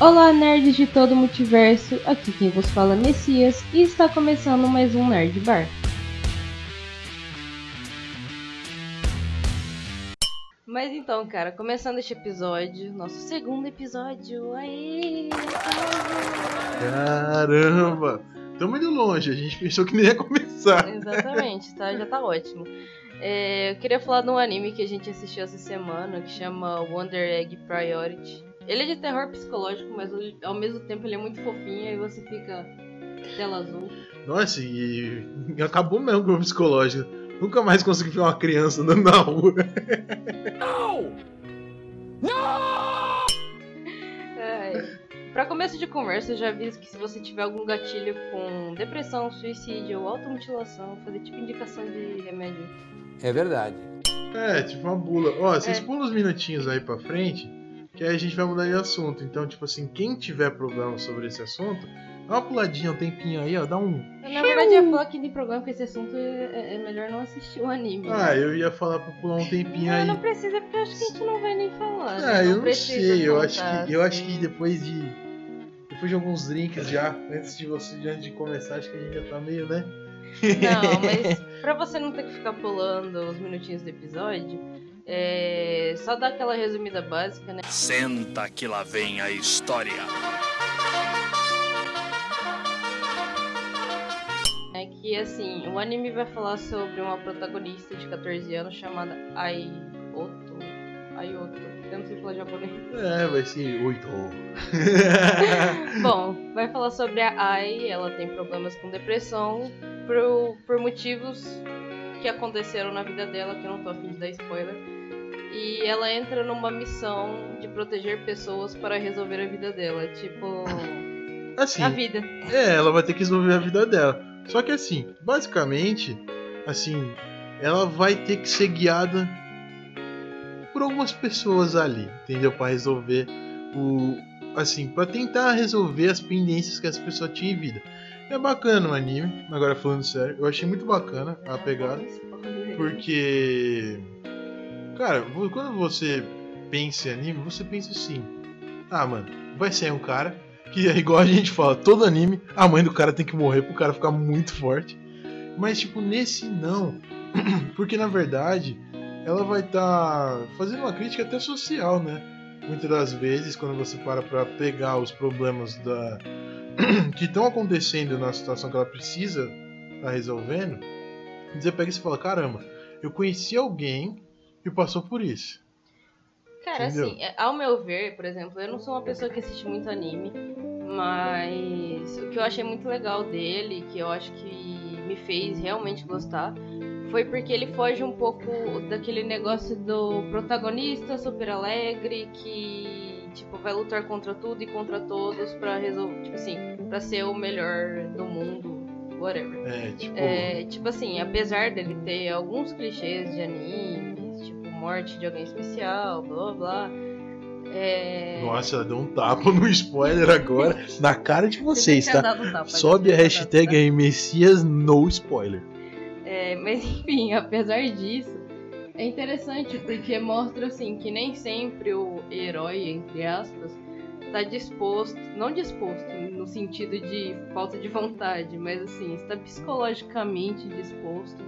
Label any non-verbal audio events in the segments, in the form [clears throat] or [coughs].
Olá, nerds de todo o multiverso. Aqui quem vos fala é Messias e está começando mais um Nerd Bar. Mas então, cara, começando este episódio, nosso segundo episódio. Aê! Caramba! Estamos indo longe, a gente pensou que nem ia começar. Exatamente, tá, já tá ótimo. É, eu queria falar de um anime que a gente assistiu essa semana que chama Wonder Egg Priority. Ele é de terror psicológico, mas ao mesmo tempo ele é muito fofinho e você fica tela azul. Nossa, e acabou mesmo com o psicológico. Nunca mais consegui ver uma criança andando na rua. Não! Não! É, pra começo de conversa, eu já aviso que se você tiver algum gatilho com depressão, suicídio ou automutilação, fazer tipo indicação de remédio. É verdade. É, tipo uma bula. Ó, vocês é. pulam uns minutinhos aí pra frente, que aí a gente vai mudar de assunto. Então, tipo assim, quem tiver problema sobre esse assunto, Dá uma puladinha, um tempinho aí, ó. Dá um. Na verdade, eu ia falar que de programa com esse assunto é, é, melhor não assistir o anime. Ah, né? eu ia falar pra pular um tempinho não, aí. Não precisa, porque eu acho que a gente não vai nem falar. Ah, né? eu não sei. Eu acho, que, eu acho que depois de. Depois de alguns drinks já, antes de você antes de começar, acho que a gente já tá meio, né? Não, [laughs] mas pra você não ter que ficar pulando os minutinhos do episódio, é... só dar aquela resumida básica, né? Senta que lá vem a história. que assim, o anime vai falar sobre uma protagonista de 14 anos chamada Aioto. Aioto. Eu não sei falar japonês. É, vai ser oito. [laughs] [laughs] Bom, vai falar sobre a Ai, ela tem problemas com depressão por, por motivos que aconteceram na vida dela, que eu não tô afim de dar spoiler. E ela entra numa missão de proteger pessoas para resolver a vida dela. Tipo. Assim. A vida. É, ela vai ter que resolver a vida dela. Só que assim, basicamente, assim, ela vai ter que ser guiada por algumas pessoas ali, entendeu? Para resolver o assim, para tentar resolver as pendências que essa pessoa tinha em vida. É bacana o anime, agora falando sério, eu achei muito bacana a pegada, porque cara, quando você pensa em anime, você pensa assim: "Ah, mano, vai sair um cara que é [laughs] igual a gente fala, todo anime, a mãe do cara tem que morrer pro cara ficar muito forte. Mas, tipo, nesse não. [clears throat] Porque, na verdade, ela vai estar tá fazendo uma crítica até social, né? Muitas das vezes, quando você para pra pegar os problemas da [clears throat] que estão acontecendo na situação que ela precisa tá resolvendo, você pega e você fala: caramba, eu conheci alguém que passou por isso. Cara, Entendeu? assim, é, ao meu ver, por exemplo, eu não sou uma pessoa que assiste muito anime, mas o que eu achei muito legal dele, que eu acho que me fez realmente gostar, foi porque ele foge um pouco daquele negócio do protagonista super alegre que tipo vai lutar contra tudo e contra todos para resolver, tipo assim, para ser o melhor do mundo, whatever. É, tipo, é, tipo assim, apesar dele ter alguns clichês de animes, tipo morte de alguém especial, blá blá blá é... Nossa, ela deu um tapa [laughs] no spoiler agora na cara de vocês, tá? Tapa, Sobe a hashtag aí, Messias no spoiler. É, mas enfim, [laughs] apesar disso, é interessante porque mostra assim que nem sempre o herói, entre aspas, está disposto, não disposto no sentido de falta de vontade, mas assim, está psicologicamente disposto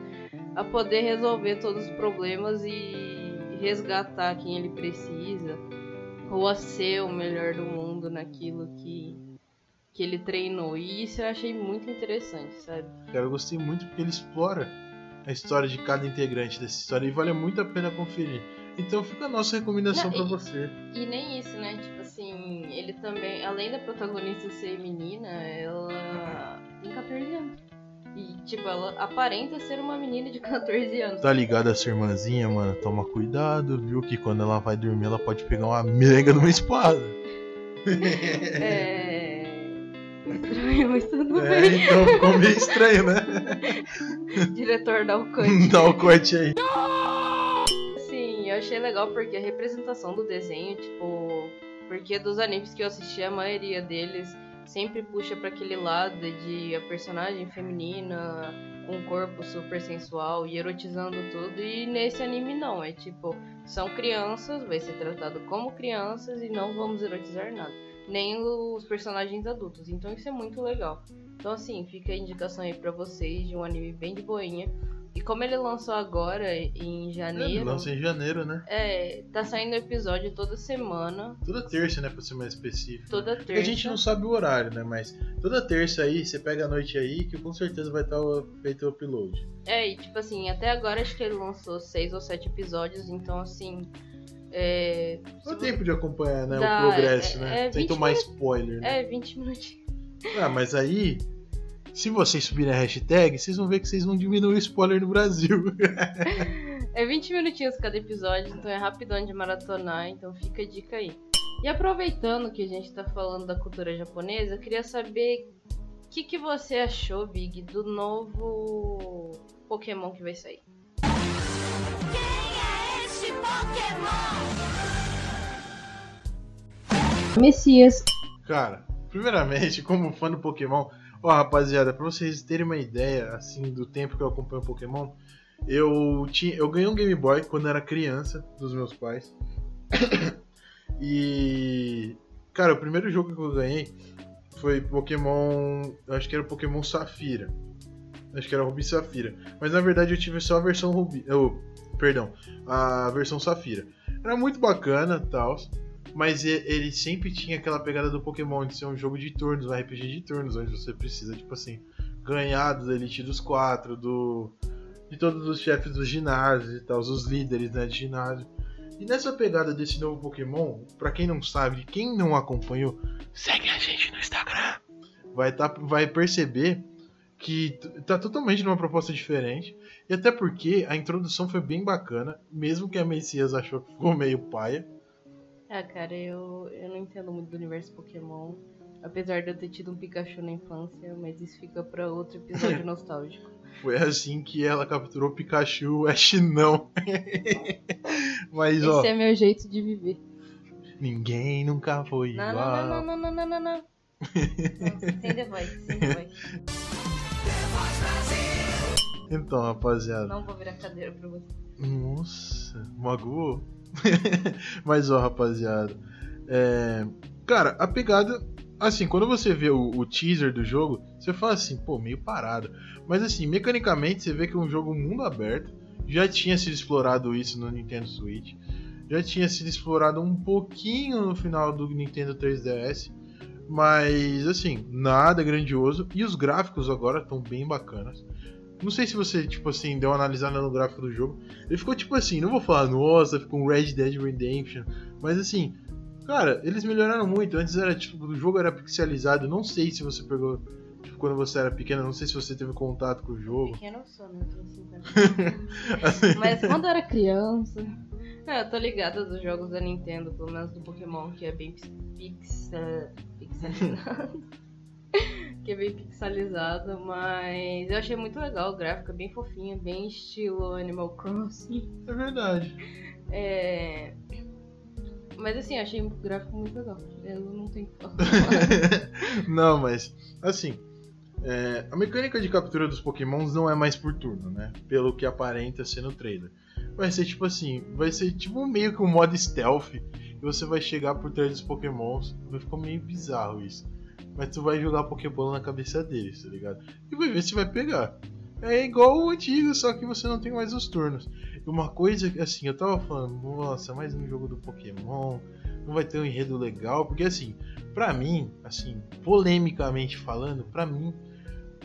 a poder resolver todos os problemas e resgatar quem ele precisa ou a ser o melhor do mundo naquilo que, que ele treinou. E isso eu achei muito interessante, sabe? Eu gostei muito porque ele explora a história de cada integrante dessa história e vale muito a pena conferir. Então fica a nossa recomendação para você. E nem isso, né? Tipo assim, ele também, além da protagonista ser menina, ela tem 14 anos. E, tipo, ela aparenta ser uma menina de [laughs] 14 anos. Tá ligado essa irmãzinha, mano? Toma cuidado, viu? Que quando ela vai dormir, ela pode pegar uma mega numa espada. [laughs] é. Estranho, mas tudo é, bem. Então ficou meio estranho, né? [laughs] Diretor, dá o corte. dá o corte aí. Sim, eu achei legal porque a representação do desenho, tipo. Porque dos animes que eu assisti, a maioria deles sempre puxa para aquele lado de a personagem feminina com um corpo super sensual e erotizando tudo. E nesse anime não, é tipo são crianças, vai ser tratado como crianças e não vamos erotizar nada. Nem os personagens adultos. Então isso é muito legal. Então assim, fica a indicação aí pra vocês de um anime bem de boinha. E como ele lançou agora, em janeiro. Ele lança em janeiro, né? É, tá saindo episódio toda semana. Toda terça, né? Pra ser mais específico. Toda Porque terça. A gente não sabe o horário, né? Mas toda terça aí, você pega a noite aí, que com certeza vai estar feito o upload. É, e tipo assim, até agora acho que ele lançou seis ou sete episódios, então assim. É. Dá tempo de acompanhar, né? Dá, o progresso, é- né? é Sem 20 tomar spoiler, né? É, 20 minutinhos. Ah, mas aí, se vocês subirem a hashtag, vocês vão ver que vocês vão diminuir o spoiler no Brasil. [laughs] É 20 minutinhos cada episódio, então é rapidão de maratonar, então fica a dica aí. E aproveitando que a gente tá falando da cultura japonesa, eu queria saber o que, que você achou, Big, do novo Pokémon que vai sair. Messias. Cara, primeiramente, como fã do Pokémon, ó, rapaziada, pra vocês terem uma ideia, assim, do tempo que eu acompanho Pokémon, eu tinha, eu ganhei um Game Boy quando era criança dos meus pais. [coughs] e cara, o primeiro jogo que eu ganhei foi Pokémon, acho que era Pokémon Safira. Acho que era Rubi e Safira. Mas na verdade eu tive só a versão Rubi, eu, perdão, a versão Safira. Era muito bacana, tal. Mas ele sempre tinha aquela pegada do Pokémon de ser um jogo de turnos, um RPG de turnos, onde você precisa, tipo assim, ganhar do Elite dos quatro, do. de todos os chefes dos ginásios e tal, os líderes né, de ginásio. E nessa pegada desse novo Pokémon, pra quem não sabe, quem não acompanhou, segue a gente no Instagram. Vai, tá, vai perceber que tá totalmente numa proposta diferente. E até porque a introdução foi bem bacana, mesmo que a Messias achou que ficou meio paia. Ah, cara, eu, eu não entendo muito do universo Pokémon. Apesar de eu ter tido um Pikachu na infância, mas isso fica pra outro episódio [laughs] nostálgico. Foi assim que ela capturou Pikachu, o Ash não. [laughs] Mas ó, Esse é meu jeito de viver. ninguém nunca foi Não, igual. não, não, não, não, não, não, não. Não, Sem The Voice, sem The Voice. Então, rapaziada. Não vou virar cadeira pra você. Nossa, magoou. [laughs] Mas ó, rapaziada. É... Cara, a pegada. Assim, quando você vê o, o teaser do jogo, você fala assim, pô, meio parado. Mas assim, mecanicamente você vê que é um jogo mundo aberto. Já tinha sido explorado isso no Nintendo Switch. Já tinha sido explorado um pouquinho no final do Nintendo 3DS. Mas assim, nada grandioso. E os gráficos agora estão bem bacanas. Não sei se você, tipo assim, deu uma analisada no gráfico do jogo. Ele ficou tipo assim, não vou falar, nossa, ficou um Red Dead Redemption. Mas assim, cara, eles melhoraram muito. Antes era tipo, o jogo era pixelizado. Não sei se você pegou. Tipo, quando você era pequeno, não sei se você teve contato com o jogo. Pequeno eu sou, né? Tenho 50 [laughs] Assim, Mas quando eu era criança. É, eu tô ligada dos jogos da Nintendo, pelo menos do Pokémon, que é bem pixelizado. Que é bem pixelizado, mas eu achei muito legal o gráfico, é bem fofinho, bem estilo Animal Crossing. é verdade. É. Mas assim, achei o gráfico muito legal. Eu não tenho que falar. [laughs] não, mas assim, é, a mecânica de captura dos Pokémons não é mais por turno, né? Pelo que aparenta ser no trailer. Vai ser tipo assim, vai ser tipo meio que um modo stealth. E você vai chegar por trás dos Pokémons. Vai ficar meio bizarro isso. Mas tu vai jogar Pokébola na cabeça deles, tá ligado? E vai ver se vai pegar. É igual o antigo, só que você não tem mais os turnos. E uma coisa que, assim, eu tava falando, nossa, mais um jogo do Pokémon, não vai ter um enredo legal, porque assim, pra mim, assim, polemicamente falando, pra mim,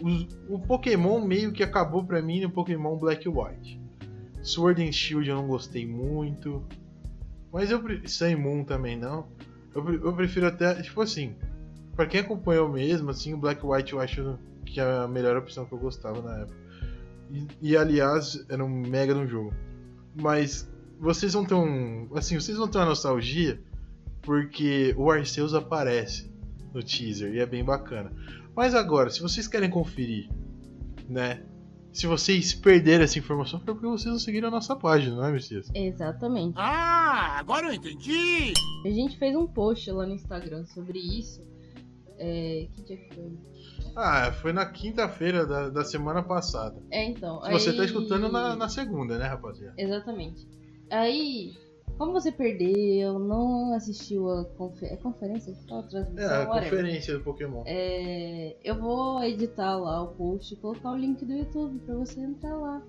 os- o Pokémon meio que acabou pra mim no Pokémon Black e White. Sword and Shield eu não gostei muito, mas eu pre- Moon também não. Eu, eu prefiro até, tipo assim, pra quem acompanhou mesmo, assim, o Black White eu acho que é a melhor opção que eu gostava na época. E, e, aliás, era um mega no jogo. Mas vocês vão ter um. Assim, vocês vão ter uma nostalgia porque o Arceus aparece no teaser e é bem bacana. Mas agora, se vocês querem conferir, né? Se vocês perderam essa informação, foi porque vocês não seguiram a nossa página, não é, Messias? Exatamente. Ah, agora eu entendi! A gente fez um post lá no Instagram sobre isso. É, que dia foi? Ah, foi na quinta-feira da, da semana passada. É, então. Se você tá aí- escutando na, na segunda, né, rapaziada? Exatamente. Aí Como você perdeu, não assistiu a confer... é conferência? Qual a transmissão? É, a conferência do Pokémon. É, eu vou editar lá o post e colocar o link do YouTube pra você entrar lá.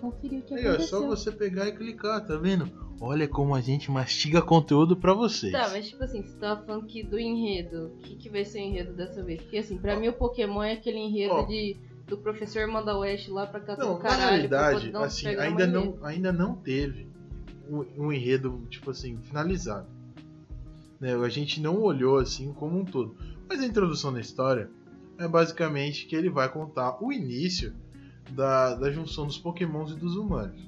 Conferir o que Aí, ó, é aconteceu. só você pegar e clicar, tá vendo? Olha como a gente mastiga conteúdo pra vocês. Tá, mas tipo assim, você tava falando que do enredo, o que, que vai ser o enredo dessa vez? Porque assim, pra mim o Pokémon é aquele enredo Ó. de do professor manda o Ash lá pra catar Não, o na caralho. pra realidade, dar um assim, ainda não, enredo. ainda não teve um, um enredo, tipo assim, finalizado. Né, a gente não olhou assim como um todo. Mas a introdução da história é basicamente que ele vai contar o início da, da junção dos pokémons e dos humanos.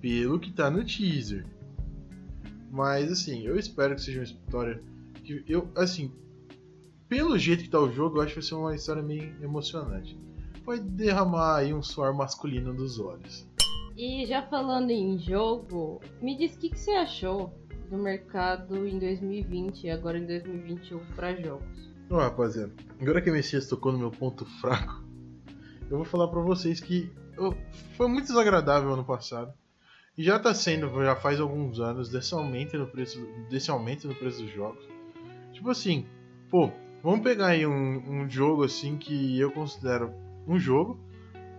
Pelo que tá no teaser. Mas assim, eu espero que seja uma história que eu, assim, pelo jeito que tá o jogo, eu acho que vai ser uma história meio emocionante. Vai derramar aí um suor masculino dos olhos. E já falando em jogo, me diz o que, que você achou do mercado em 2020 e agora em 2021 pra jogos. Ó, rapaziada, agora que o Messias tocou no meu ponto fraco, eu vou falar pra vocês que eu- foi muito desagradável ano passado. E já tá sendo, já faz alguns anos, desse aumento no preço, desse aumento no preço dos jogos. Tipo assim, pô, vamos pegar aí um, um jogo assim que eu considero um jogo.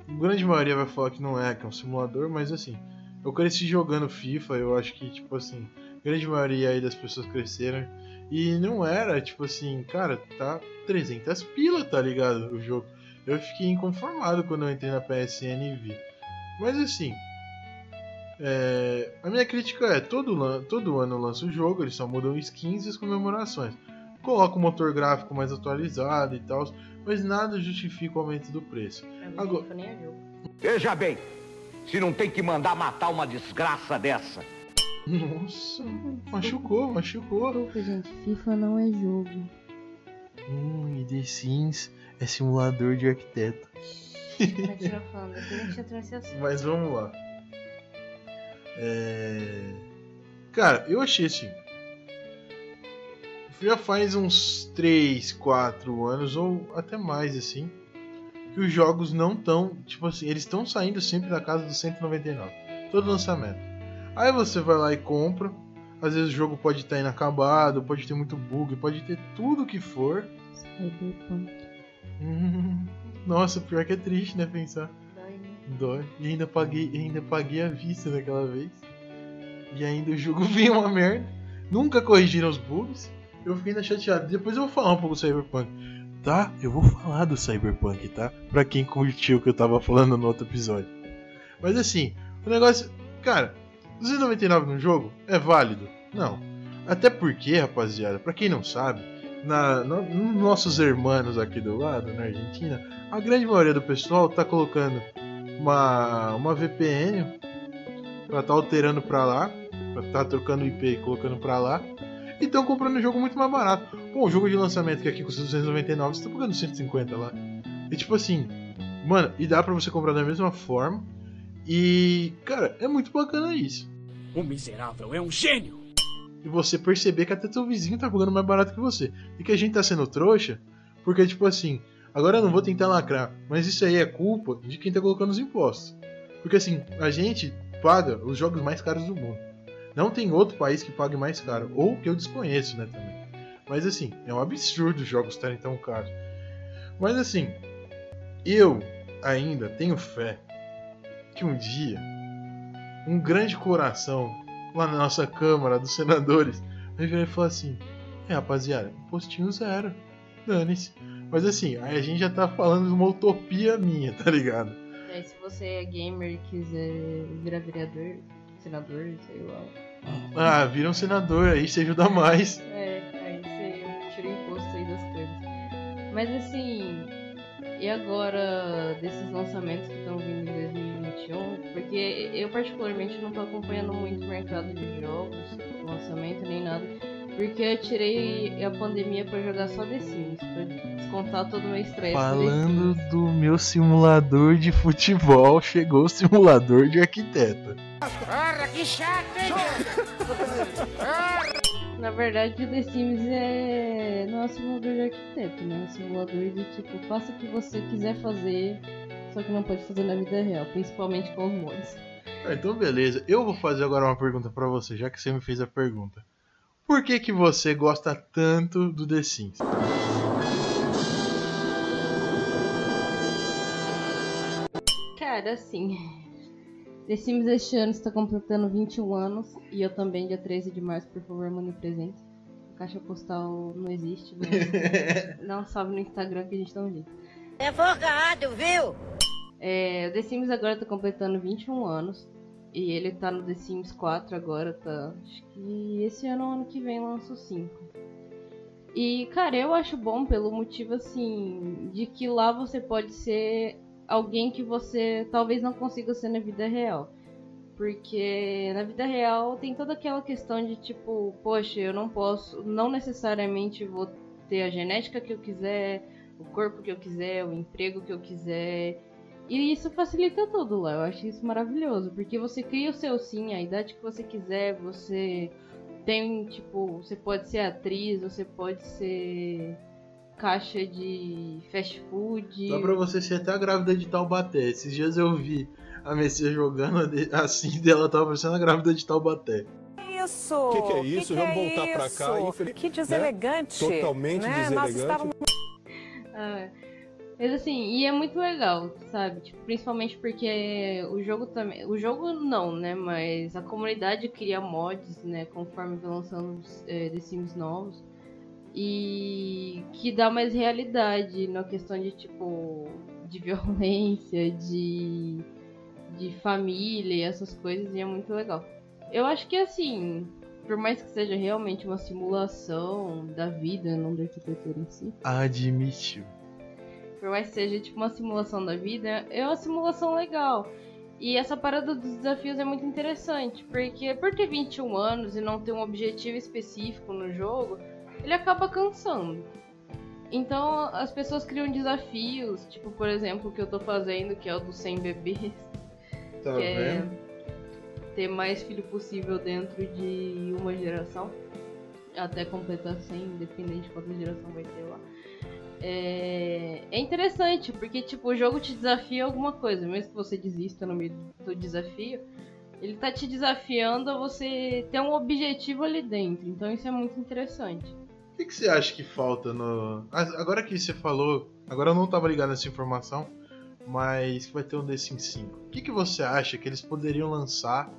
A grande maioria vai falar que não é, que é um simulador, mas assim, eu cresci jogando FIFA, eu acho que, tipo assim, a grande maioria aí das pessoas cresceram. E não era, tipo assim, cara, tá 300 pila, tá ligado? O jogo. Eu fiquei inconformado quando eu entrei na PSN e vi. Mas assim, é, a minha crítica é: todo, todo ano lança o jogo, eles só mudam skins e as comemorações. Coloca o motor gráfico mais atualizado e tal, mas nada justifica o aumento do preço. Agora- FIFA nem é jogo. Veja bem, se não tem que mandar matar uma desgraça dessa. Nossa, machucou, machucou. Desculpa, gente, FIFA não é jogo. Hum, e The Sims é simulador de arquiteto. Mas vamos lá. É... Cara, eu achei assim. Já faz uns 3, 4 anos, ou até mais assim, que os jogos não estão. Tipo assim, eles estão saindo sempre da casa dos 199. Todo lançamento. Aí você vai lá e compra. Às vezes o jogo pode estar inacabado, pode ter muito bug, pode ter tudo que for. Cyberpunk. [laughs] Nossa, pior que é triste, né? Pensar. Dói, né? Dói. E ainda paguei, ainda paguei a vista daquela vez. E ainda o jogo [laughs] veio uma merda. Nunca corrigiram os bugs. Eu fiquei ainda chateado. Depois eu vou falar um pouco do Cyberpunk. Tá? Eu vou falar do Cyberpunk, tá? Pra quem curtiu o que eu tava falando no outro episódio. Mas assim, o negócio. Cara, 299 no jogo é válido? Não. Até porque, rapaziada, pra quem não sabe, na, no- nos nossos irmãos aqui do lado, na Argentina, a grande maioria do pessoal tá colocando uma, uma VPN pra tá alterando pra lá, pra tá trocando IP e colocando pra lá, e estão comprando um jogo muito mais barato. Pô, um jogo de lançamento que aqui custa 299, você tá pagando 150 lá. E tipo assim, mano, e dá pra você comprar da mesma forma. E, cara, é muito bacana isso. O miserável é um gênio! E você perceber que até teu vizinho tá pagando mais barato que você. E que a gente tá sendo trouxa, porque, tipo assim, agora eu não vou tentar lacrar, mas isso aí é culpa de quem tá colocando os impostos. Porque, assim, a gente paga os jogos mais caros do mundo. Não tem outro país que pague mais caro, ou que eu desconheço, né, também. Mas, assim, é um absurdo os jogos estarem tão caros. Mas, assim, eu ainda tenho fé que um dia um grande coração lá na nossa Câmara dos Senadores vai virar e falar assim: É, rapaziada, postinho zero. Dane-se. Mas assim, aí a gente já tá falando de uma utopia minha, tá ligado? Aí, se você é gamer e quiser virar vereador, senador, sei lá. Ah, vira um senador aí, você ajuda mais. É, aí você tira o imposto aí das coisas. Mas assim, e agora desses lançamentos que estão vindo em 2021? Porque eu particularmente não tô acompanhando muito o mercado de jogos, lançamento nem nada. Porque eu tirei a pandemia pra jogar só The Sims, pra descontar todo o meu estresse. Falando do meu simulador de futebol, chegou o simulador de arquiteto. Porra, que chato, hein? [laughs] Na verdade, o The Sims é. não é um simulador de arquiteto, né? É um simulador de tipo, faça o que você quiser fazer, só que não pode fazer na vida real, principalmente com os mods. Ah, Então beleza, eu vou fazer agora uma pergunta pra você, já que você me fez a pergunta. Por que que você gosta tanto do The Sims? Cara, assim. The Sims este ano está completando 21 anos e eu também, dia 13 de março, por favor, mande presente. A caixa postal não existe, mas dá um salve no Instagram que a gente um jeito. É folgado, viu? É, o The Sims agora tá completando 21 anos. E ele tá no The Sims 4 agora, tá? Acho que esse ano ano que vem lança o 5. E, cara, eu acho bom pelo motivo, assim, de que lá você pode ser alguém que você talvez não consiga ser na vida real. Porque na vida real tem toda aquela questão de tipo, poxa, eu não posso, não necessariamente vou ter a genética que eu quiser, o corpo que eu quiser, o emprego que eu quiser. E isso facilita tudo lá, eu acho isso maravilhoso, porque você cria o seu sim, a idade que você quiser, você tem, tipo, você pode ser atriz, você pode ser caixa de fast food. Dá pra você ser até a grávida de Taubaté. Esses dias eu vi a Messias jogando assim dela tava parecendo a grávida de Taubaté. Isso! O que, que é isso? Que que Vamos é voltar pra cá. Infeliz- Que deselegante. Totalmente né? Nós deselegante. estávamos Ah, mas assim, e é muito legal, sabe? Tipo, principalmente porque o jogo também. O jogo não, né? Mas a comunidade cria mods, né? Conforme vai lançando é, The Sims novos. E que dá mais realidade na questão de tipo. de [laughs] violência, de. de família e essas coisas, e é muito legal. Eu acho que assim. Por mais que seja realmente uma simulação da vida, não da arquitetura em si, Admitiu. Por mais que seja tipo uma simulação da vida, é uma simulação legal. E essa parada dos desafios é muito interessante, porque por ter 21 anos e não ter um objetivo específico no jogo, ele acaba cansando. Então as pessoas criam desafios, tipo, por exemplo, o que eu tô fazendo, que é o dos 100 bebês, Tá que é vendo? ter mais filho possível dentro de uma geração, até completar 100, independente de quanta geração vai ter lá. É, é interessante, porque tipo, o jogo te desafia alguma coisa, mesmo que você desista no meio do desafio, ele tá te desafiando a você ter um objetivo ali dentro, então isso é muito interessante. O que, que você acha que falta no. Ah, Agora que você falou. Agora eu não tava ligado nessa informação. Mas que vai ter um The Sims 5. O que, que você acha que eles poderiam lançar?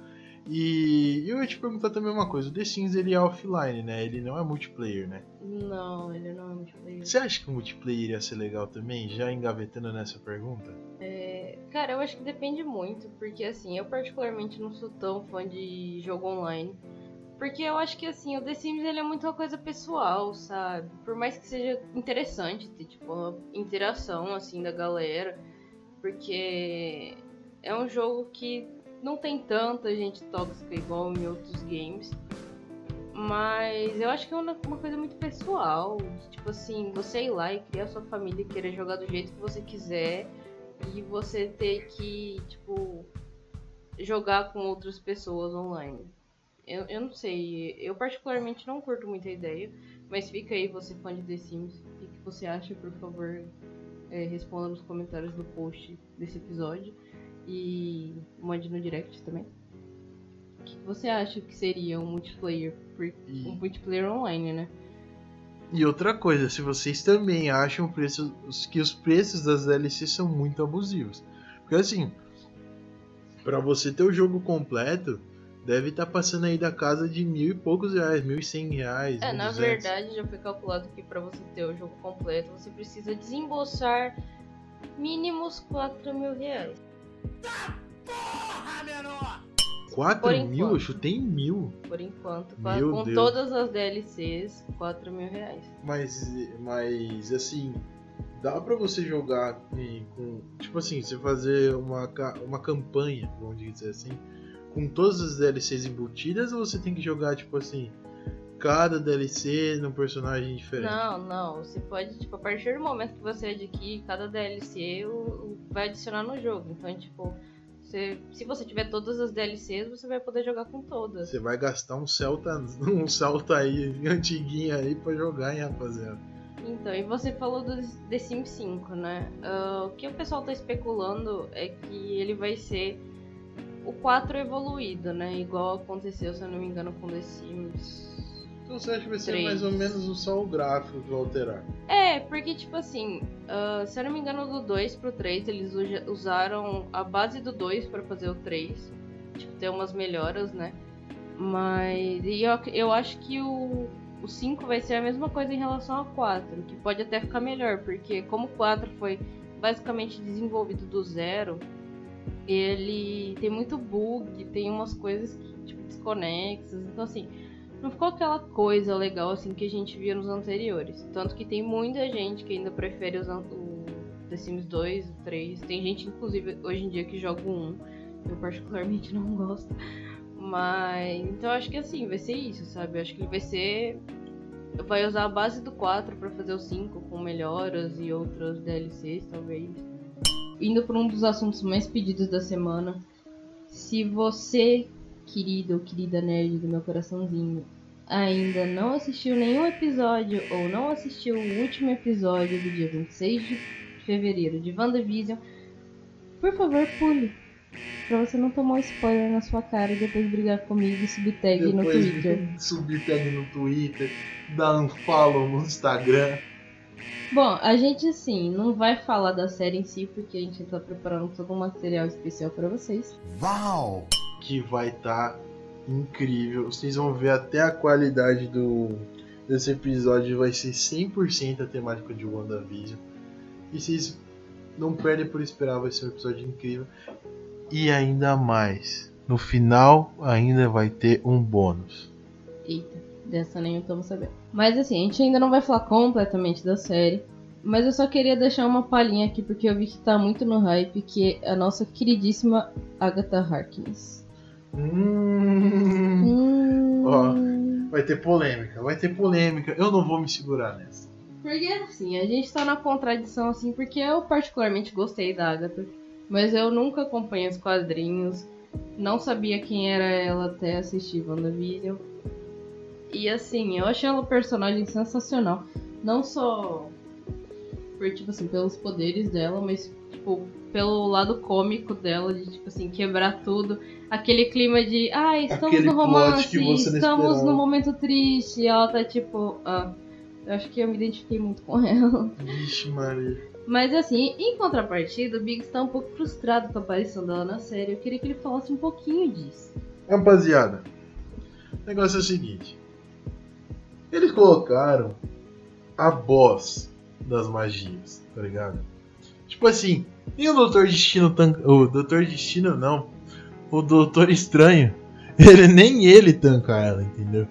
E eu ia te perguntar também uma coisa. O The Sims ele é offline, né? Ele não é multiplayer, né? Não, ele não é multiplayer. Você acha que o multiplayer ia ser legal também? Já engavetando nessa pergunta? Cara, eu acho que depende muito, porque assim, eu particularmente não sou tão fã de jogo online. Porque eu acho que assim, o The Sims ele é muito uma coisa pessoal, sabe? Por mais que seja interessante ter tipo uma interação assim da galera, porque é um jogo que não tem tanta gente tóxica igual em outros games. Mas eu acho que é uma, uma coisa muito pessoal. de, Tipo assim, você ir lá e criar sua família e querer jogar do jeito que você quiser e você ter que, tipo, jogar com outras pessoas online. Eu, eu não sei, eu particularmente não curto muita ideia, mas fica aí você fã de The Sims, o que, que você acha, por favor, é, responda nos comentários do post desse episódio e mande no direct também. O que, você acha que seria um multiplayer? E- Um multiplayer online, né? E outra coisa, se vocês também acham preço- que os preços das DLC são muito abusivos. Porque assim, pra você ter o jogo completo, deve estar passando aí da casa de mil e poucos reais, mil e cem reais. É, na 1.200. verdade, já foi calculado que pra você ter o jogo completo, você precisa desembolsar mínimos 4 mil reais. 4 Por mil? Eu enquanto. chutei em mil. Por enquanto, com, Meu com Deus. todas as DLCs, 4 mil reais. Mas, mas assim, dá pra você jogar em- com. Tipo assim, você fazer uma, uma campanha, vamos dizer assim, com todas as DLCs embutidas ou você tem que jogar, tipo assim, cada DLC num personagem diferente? Não, não. Você pode, tipo, a partir do momento que você adquire cada DLC, o- o- vai adicionar no jogo. Então, tipo, você, se você tiver todas as DLCs, você vai poder jogar com todas. Você vai gastar um Celta, [laughs] um Celta aí, antiguinho aí pra jogar, hein, rapaziada. Então, e você falou do The Sims 5, né? Ah, o que o pessoal tá especulando é que ele vai ser o 4 evoluído, né? Igual aconteceu, se eu não me engano, com The Sims. Então você acha que vai ser Três. mais ou menos só o gráfico que vai alterar? É, porque, tipo assim, ah, se eu não me engano, do 2 pro 3, eles usaram a base do 2 pra fazer o 3. Tipo, ter umas melhoras, né? Mas e eu, eu acho que o, o 5 vai ser a mesma coisa em relação ao 4, que pode até ficar melhor, porque como o 4 foi basicamente desenvolvido do zero, ele tem muito bug, tem umas coisas que, tipo, desconexas, então assim, não ficou aquela coisa legal assim que a gente via nos anteriores. Tanto que tem muita gente que ainda prefere os, an- o The Sims 2, o 3. Tem gente, inclusive, hoje em dia que joga o 1. Eu particularmente [laughs] não gosto. Mas. Então acho que assim, vai ser isso, sabe? Eu acho que vai ser. Vai usar a base do 4 pra fazer o 5 com melhoras e outras DLCs, talvez. Indo para um dos assuntos mais pedidos da semana. Se você, querido ou querida nerd do meu coraçãozinho, ainda não assistiu nenhum episódio ou não assistiu o último episódio do dia 26 de fevereiro de WandaVision, por favor, pule. Pra você não tomar um spoiler na sua cara e depois brigar comigo e subir tag no Depois Twitter. [laughs] subir tag no Twitter, dar um follow no Instagram. Bom, a gente assim, não vai falar da série em si, porque a gente tá preparando todo um material especial pra vocês. Uau! Que vai estar incrível. Vocês vão ver até a qualidade do desse episódio vai ser 100% a temática de WandaVision. E vocês não perdem por esperar, vai ser um episódio incrível. E ainda mais, no final ainda vai ter um bônus. Eita, dessa nem estamos sabendo. Mas assim, a gente ainda não vai falar completamente da série. Mas eu só queria deixar uma palhinha aqui, porque eu vi que tá muito no hype, que é a nossa queridíssima Agatha Harkness. Hum, Hum... vai ter polêmica, vai ter polêmica. Eu não vou me segurar nessa. Porque assim, a gente tá na contradição assim, porque eu particularmente gostei da Agatha, mas eu nunca acompanhei os quadrinhos, não sabia quem era ela até assistir WandaVision. E assim, eu achei ela um personagem sensacional. Não só por, tipo assim, pelos poderes dela, mas tipo, pelo lado cômico dela, de tipo assim, quebrar tudo. Aquele clima de, ah, estamos Aquele no romance, estamos no momento triste, e ela tá tipo, ah. Eu acho que eu me identifiquei muito com ela. Vixe, Maria. Mas assim, em contrapartida, o Biggs tá um pouco frustrado com a aparição dela na série. Eu queria que ele falasse um pouquinho disso. Rapaziada, o negócio é o seguinte: eles colocaram a boss das magias, tá ligado? Tipo assim, e o Doutor Destino tanca. O Doutor Destino não. O Doutor Estranho. [laughs] Ele nem ele tanca ela, entendeu?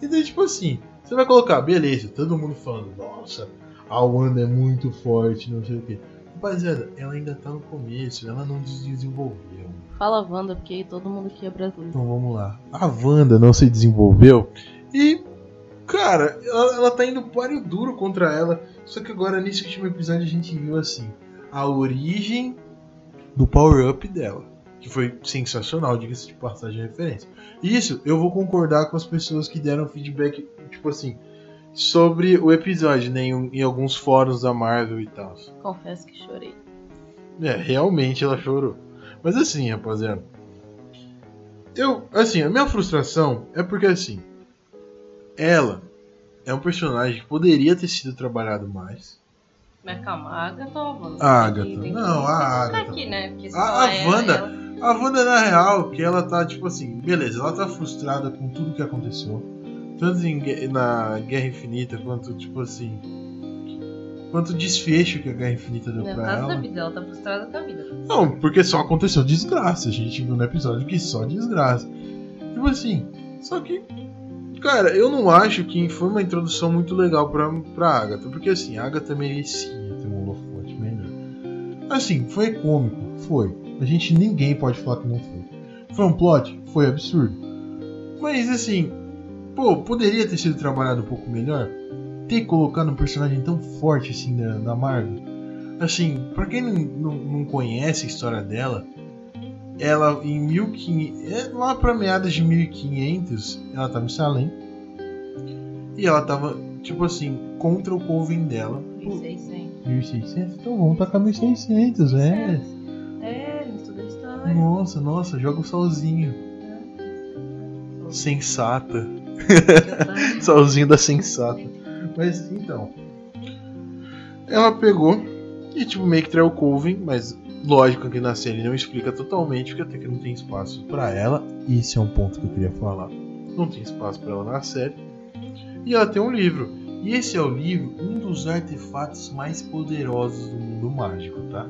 Então, tipo assim, você vai colocar, beleza, todo mundo falando, nossa, a Wanda é muito forte, não sei o que. Rapaziada, ela ainda tá no começo, ela não se desenvolveu. Fala Wanda, porque aí todo mundo aqui é brasileiro. Então vamos lá. A Wanda não se desenvolveu e, cara, ela, ela tá indo páreo duro contra ela. Só que agora nesse último episódio a gente viu assim a origem do power-up dela. Que foi sensacional, diga-se de passagem de referência. Isso eu vou concordar com as pessoas que deram feedback, tipo assim, sobre o episódio, né, em, em alguns fóruns da Marvel e tal. Confesso que chorei. É, realmente ela chorou. Mas assim, rapaziada. Eu, assim, a minha frustração é porque assim. Ela é um personagem que poderia ter sido trabalhado mais. Mas calma, a Agatha ou a Wanda? A Agatha. Não, a Agatha. aqui, né? Porque A- a é Wanda- ela- A Wanda, na real, que ela tá, tipo assim, beleza, ela tá frustrada com tudo que aconteceu. Tanto em na Guerra Infinita, quanto, tipo assim. Quanto desfecho que a Guerra Infinita deu No pra caso da ela. vida, ela tá frustrada com a vida. Não, porque só aconteceu desgraça. A gente viu no episódio que só desgraça. Tipo assim, só que. Cara, eu não acho que foi uma introdução muito legal pra, pra Agatha. Porque assim, a Agatha merecia ter um holofote melhor. Assim, foi cômico, foi. A gente ninguém pode falar que não foi. Foi um plot? Foi absurdo. Mas assim, pô, poderia ter sido trabalhado um pouco melhor? Ter colocado um personagem tão forte assim da, da Marvel? Assim, pra quem não, não, não conhece a história dela, ela em 1500, é, lá pra meados de 1500, ela tava em Salem. E ela tava, tipo assim, contra o coven dela. Pô, 1600. 1600? Então vamos tacar 1600, é. É, Nossa, nossa, joga o solzinho. Sensata. [laughs] Solzinho da sensata. Mas então. Ela pegou e tipo meio que traiu o Coven, mas lógico que na série não explica totalmente, porque até que não tem espaço pra ela. Esse é um ponto que eu queria falar. Não tem espaço pra ela na série. E ela tem um livro. E esse é o livro, um dos artefatos mais poderosos do mundo mágico, tá?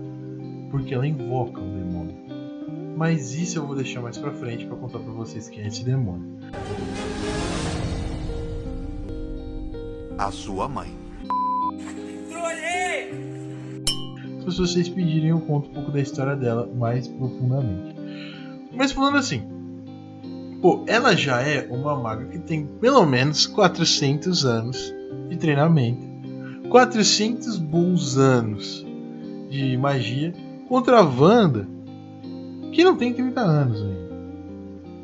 Porque ela invoca demônio. Mas isso eu vou deixar mais pra frente pra contar pra vocês quem é esse demônio. A sua mãe. Se vocês pedirem, eu conto um pouco da história dela mais profundamente. Mas falando assim, pô, ela já é uma maga que tem pelo menos 400 anos de treinamento, 400 bons anos de magia contra a Wanda, que não tem 30 anos ainda.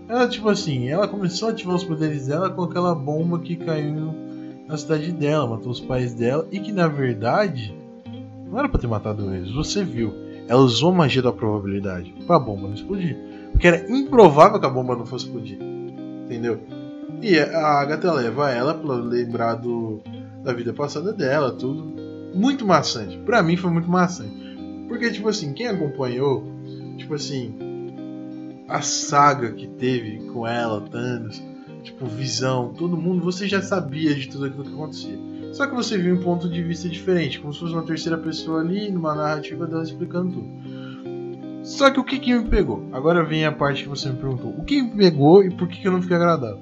Ela, tipo assim, ela começou a ativar os poderes dela com aquela bomba que caiu na cidade dela, matou os pais dela, e que na verdade não era pra ter matado eles. Você viu, ela usou a magia da probabilidade pra bomba não explodir. Porque era improvável que a bomba não fosse explodir. Entendeu? E a Agatha leva ela pra lembrar do, da vida passada dela, tudo. Muito maçante. Pra mim foi muito maçante. Porque, tipo assim, quem acompanhou, tipo assim, a saga que teve com ela, Thanos, tipo, visão, todo mundo, você já sabia de tudo aquilo que acontecia. Só que você viu um ponto de vista diferente, como se fosse uma terceira pessoa ali, numa narrativa dela explicando tudo. Só que o que, que me pegou? Agora vem a parte que você me perguntou. O que me pegou e por que, que eu não fiquei agradado?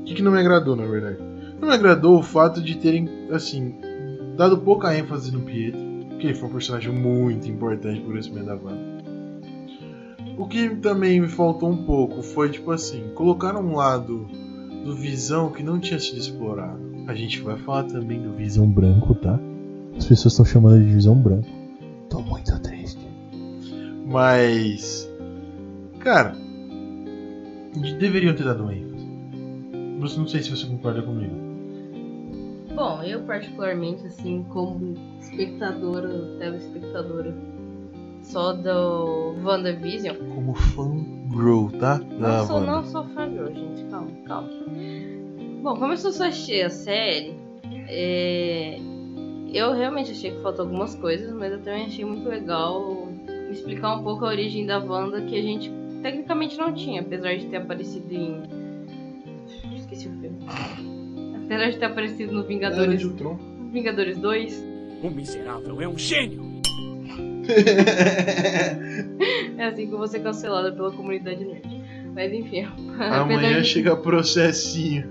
O que, que não me agradou, na verdade? Não me agradou o fato de terem, assim, dado pouca ênfase no Pietro, que ele foi um personagem muito importante pro crescimento da banda. O que também me faltou um pouco foi, tipo assim, colocar um lado do Visão que não tinha sido explorado. A gente vai falar também do Visão Branco, tá? As pessoas estão chamando de Visão Branco. Tô muito triste. Mas. Cara. Deveriam ter dado ênfase. Você não sei se você concorda comigo. Bom, eu particularmente, assim, como espectadora, telespectadora, só do WandaVision. Como fã grow, tá? Não sou, não sou fã girl, gente, calma, calma. Bom, como eu só achei a série, é... eu realmente achei que faltou algumas coisas, mas eu também achei muito legal explicar um pouco a origem da Wanda que a gente tecnicamente não tinha, apesar de ter aparecido em. Esqueci o filme. Apesar de ter aparecido no Era Vingadores, de Ultron. Vingadores 2. O miserável é um gênio. É assim que eu vou ser cancelada pela comunidade nerd. Mas enfim, [laughs] Amanhã de, chega processinho.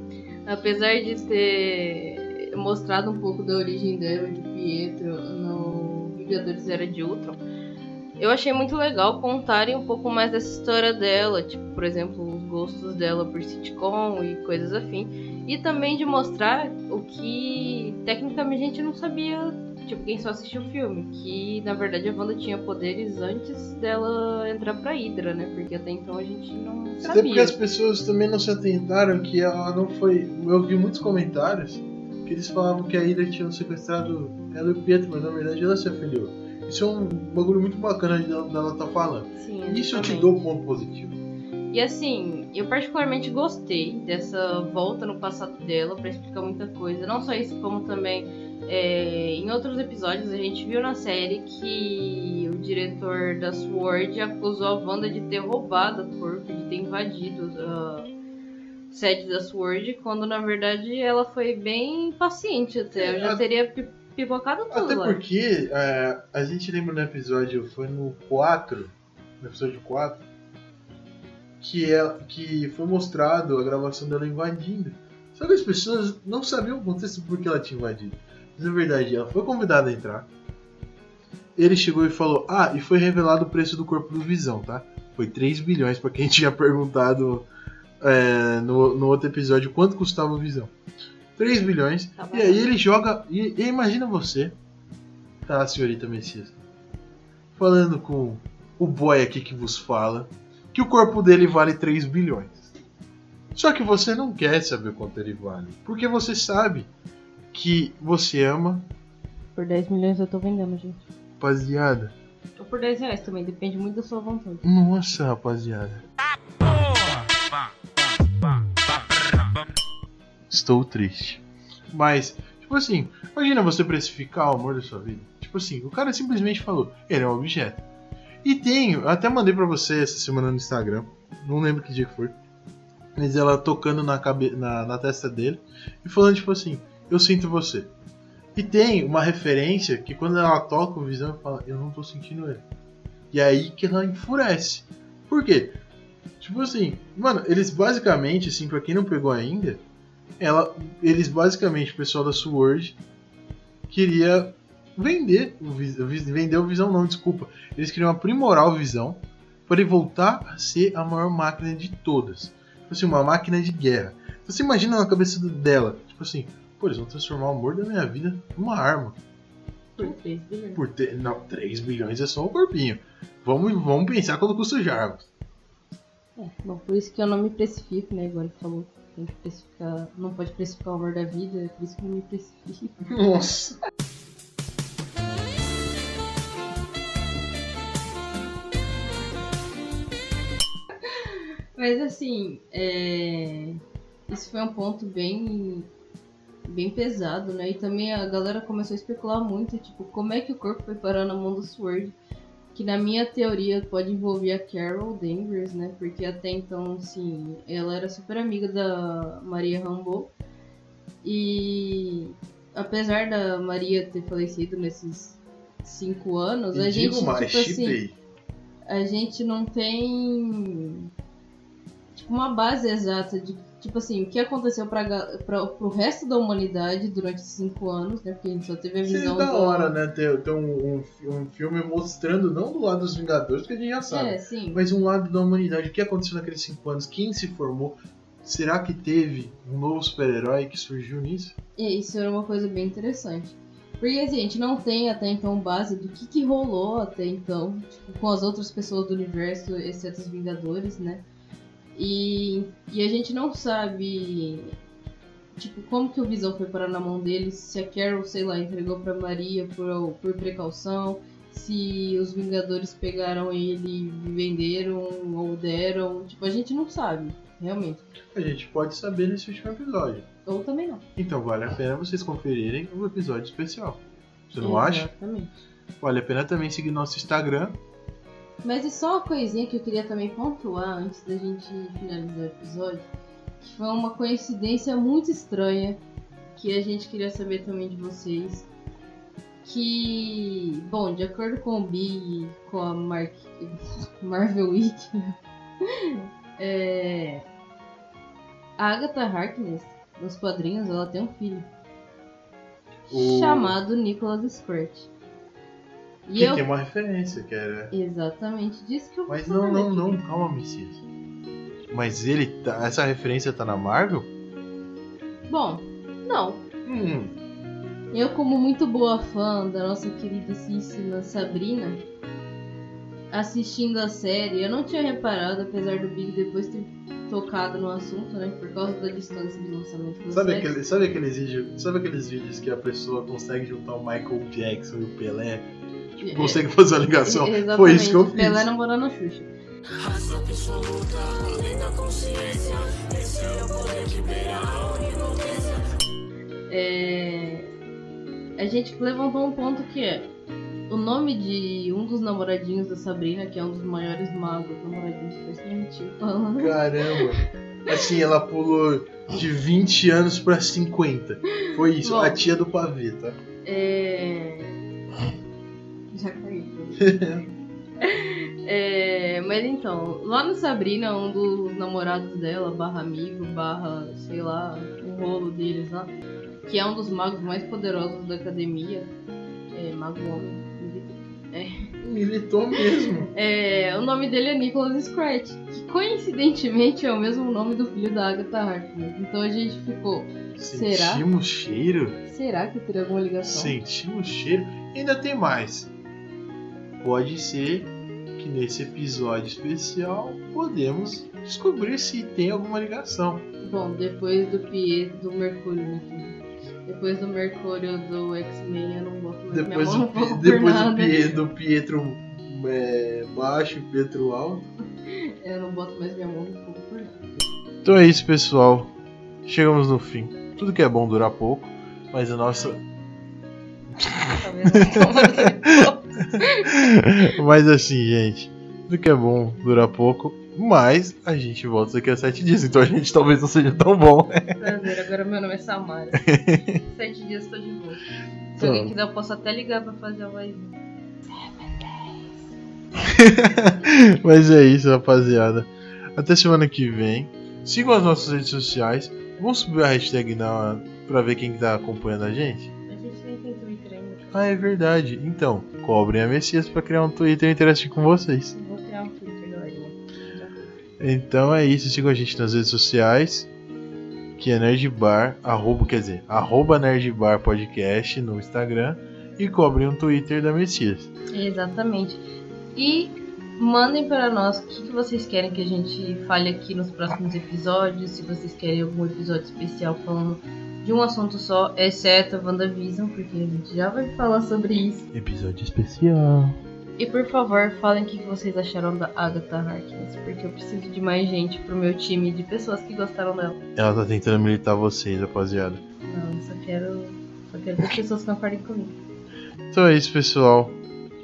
apesar de ter mostrado um pouco da origem dela, de Pietro, no Vingadores Era de Ultron, eu achei muito legal contarem um pouco mais dessa história dela, tipo, por exemplo, os gostos dela por sitcom e coisas afim. E também de mostrar o que tecnicamente a gente não sabia, tipo, quem só assistiu o filme, que na verdade a Wanda tinha poderes antes dela entrar pra Hydra, né? Porque até então a gente não Até porque sabia. as pessoas também não se atentaram que ela não foi. Eu vi muitos comentários que eles falavam que a Ida tinha sequestrado ela e o Pietro, mas na verdade ela se afiliou. Isso é um bagulho muito bacana dela, dela tá falando. Sim, Isso eu te exatamente. dou um ponto positivo. E assim, eu particularmente gostei dessa volta no passado dela pra explicar muita coisa. Não só isso, como também é, em outros episódios a gente viu na série que o diretor da SWORD acusou a Wanda de ter roubado o corpo, de ter invadido a sede da SWORD, quando na verdade ela foi bem paciente até. Eu já É, teria pi- pipocado tudo Até lá. porque é, a gente lembra no episódio, foi no 4, no episódio 4, que, é, que foi mostrado a gravação dela invadindo. Só que as pessoas não sabiam o contexto por que ela tinha invadido. Mas na verdade, ela foi convidada a entrar. Ele chegou e falou: Ah, e foi revelado o preço do corpo do Visão, tá? Foi 3 bilhões pra quem [laughs] tinha perguntado é, no, no outro episódio quanto custava o Visão. 3 bilhões. Tá e aí ele joga. E, e imagina você, tá, senhorita Messias, falando com o boy aqui que vos fala, que o corpo dele vale 3 bilhões. Só que você não quer saber quanto ele vale. Porque você sabe que você ama, Por 10 milhões eu tô vendendo, gente. rapaziada. Ou por 10 reais também, depende muito da sua vontade. Nossa, rapaziada. Estou triste. Mas, tipo assim, imagina você precificar o amor da sua vida. Tipo assim, o cara simplesmente falou, ele é um objeto. E tem, eu até mandei pra você essa semana no Instagram, não lembro que dia que foi. Mas ela tocando na, cabe na, na testa dele e falando, tipo assim, eu sinto você. E tem uma referência que quando ela toca o Visão, fala, eu não tô sentindo ele. E é aí que ela enfurece. Por quê? Tipo assim, mano, eles basicamente, assim, pra quem não pegou ainda, ela, eles basicamente, o pessoal da Sword queria vender o Visão, vender o Visão não, desculpa. Eles queriam aprimorar o Visão para ele voltar a ser a maior máquina de todas. Tipo assim, uma máquina de guerra. Você imagina na cabeça dela, tipo assim, pô, eles vão transformar o amor da minha vida numa arma. Por 3 bilhões. Por ter, não, 3 bilhões é só o corpinho. Vamos, vamos pensar quando custa o Jarvis. É, bom, por isso que eu não me precifico, né? Igual ele falou. Tem que precificar. Não pode precificar o amor da vida, é por isso que eu não me precifico. [laughs] [laughs] Nossa. Mas assim, é... isso foi um ponto bem bem pesado, né? E também a galera começou a especular muito, tipo, como é que o corpo foi parar na mão do Sword? Que na minha teoria pode envolver a Carol Danvers, né? Porque até então, assim, ela era super amiga da Maria Rambeau. E apesar da Maria ter falecido nesses cinco anos, E a gente, mais, tipo assim, a gente não tem tipo, uma base exata de tipo assim, o que aconteceu pra, pro resto da humanidade durante esses cinco anos, né? Porque a gente só teve a Seria visão da do- hora, né? Ter, ter um, um, um filme mostrando, não do lado dos Vingadores, que a gente já sabe, É, mas um lado da humanidade. O que aconteceu naqueles cinco anos? Quem se formou? Será que teve um novo super-herói que surgiu nisso? E isso era uma coisa bem interessante. Porque assim, a gente não tem até então base do que, que rolou até então, tipo, com as outras pessoas do universo, exceto os Vingadores, né? E, e a gente não sabe, tipo, como que o Visão foi parar na mão deles, se a Carol, sei lá, entregou pra Maria por, por precaução, se os Vingadores pegaram ele e venderam ou deram, tipo, a gente não sabe, realmente. A gente pode saber nesse último episódio. Ou também não. Então vale a pena vocês conferirem o episódio especial. Você não acha? Exatamente. Vale a pena também seguir nosso Instagram. Mas e só uma coisinha que eu queria também pontuar antes da gente finalizar o episódio, que foi uma coincidência muito estranha que a gente queria saber também de vocês. Que, bom, de acordo com o Big e com a Mar- [laughs] Marvel Week, [laughs] é, a Agatha Harkness, nos quadrinhos, ela tem um filho O- chamado Nicholas Scratch. E eu tem uma referência, que era. exatamente disso que eu Mas não, não, aqui. não, calma, Messias. Mas ele tá. Essa referência tá na Marvel? Bom, não. Hum. Eu, como muito boa fã da nossa queridíssima Sabrina, assistindo a série, eu não tinha reparado, apesar do Big depois ter tocado no assunto, né? Por causa da distância de lançamento da Sabe, série. aquele, sabe, aqueles vídeos, sabe aqueles vídeos que a pessoa consegue juntar o Michael Jackson e o Pelé? É, consegue fazer a ligação? Exatamente. Foi isso que eu fiz. Pelé namorando a Xuxa. É... A gente levantou um ponto que é o nome de um dos namoradinhos da Sabrina, que é um dos maiores magos namoradinhos que faz sentido falando. Caramba. Assim, ela pulou de 20 anos pra 50. Foi isso, Bom. a tia do pavê, tá? É... Já caí. [laughs] É, mas então, lá no Sabrina, um dos namorados dela, barra amigo, barra, sei lá, o rolo deles lá, que é um dos magos mais poderosos da academia, é, mago homem, Militou mesmo. [laughs] é, o nome dele é Nicholas Scratch, que coincidentemente é o mesmo nome do filho da Agatha Harkness. Então a gente ficou, Será? Sentimos cheiro? será que teria alguma ligação? Sentimos cheiro. E ainda tem mais. Pode ser que nesse episódio especial podemos descobrir se tem alguma ligação. Bom, depois do Pie do Mercúrio, né? Depois do Mercúrio do X-Men, eu não boto mais Depois, minha mão do, por depois do, nada. Pie- do Pietro é, baixo e Pedro alto. Eu não boto mais minha mão no fogo por nada. Então é isso, pessoal. Chegamos no fim. Tudo que é bom dura pouco, mas a nossa. Tá vendo? [laughs] [laughs] mas assim, gente, tudo que é bom dura pouco, mas a gente volta daqui a sete dias, então a gente talvez não seja tão bom. Prazer, agora meu nome é Samara. [laughs] Sete dias tô de volta. Se Tá. alguém quiser, eu posso até ligar pra fazer a voz. [laughs] Mas é isso, rapaziada. Até semana que vem. Sigam as nossas redes sociais. Vamos subir a hashtag na, pra ver quem tá acompanhando a gente? Ah, é verdade. Então, cobrem a Messias pra criar um Twitter e interagir com vocês. Vou criar um Twitter, galerinha. Então é isso, sigam a gente nas redes sociais. Que é Nerdbar, arroba, quer dizer, arroba Nerdbar Podcast no Instagram. E cobrem um Twitter da Messias. Exatamente. E mandem para nós o que, que vocês querem que a gente fale aqui nos próximos episódios. Se vocês querem algum episódio especial falando de um assunto só, exceto a WandaVision, porque a gente já vai falar sobre isso. Episódio especial. E por favor, falem o que, que vocês acharam da Agatha Harkness, porque eu preciso de mais gente pro meu time de pessoas que gostaram dela. Ela tá tentando militar vocês, rapaziada. Não, eu só quero, só quero ver pessoas que concordem comigo. Então é isso, pessoal.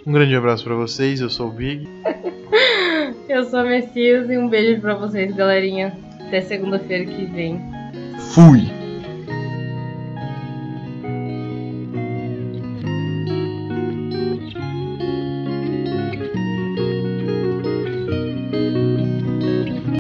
Um grande abraço pra vocês. Eu sou o Big. [laughs] Eu sou a Messias e um beijo pra vocês, galerinha. Até segunda-feira que vem. Fui!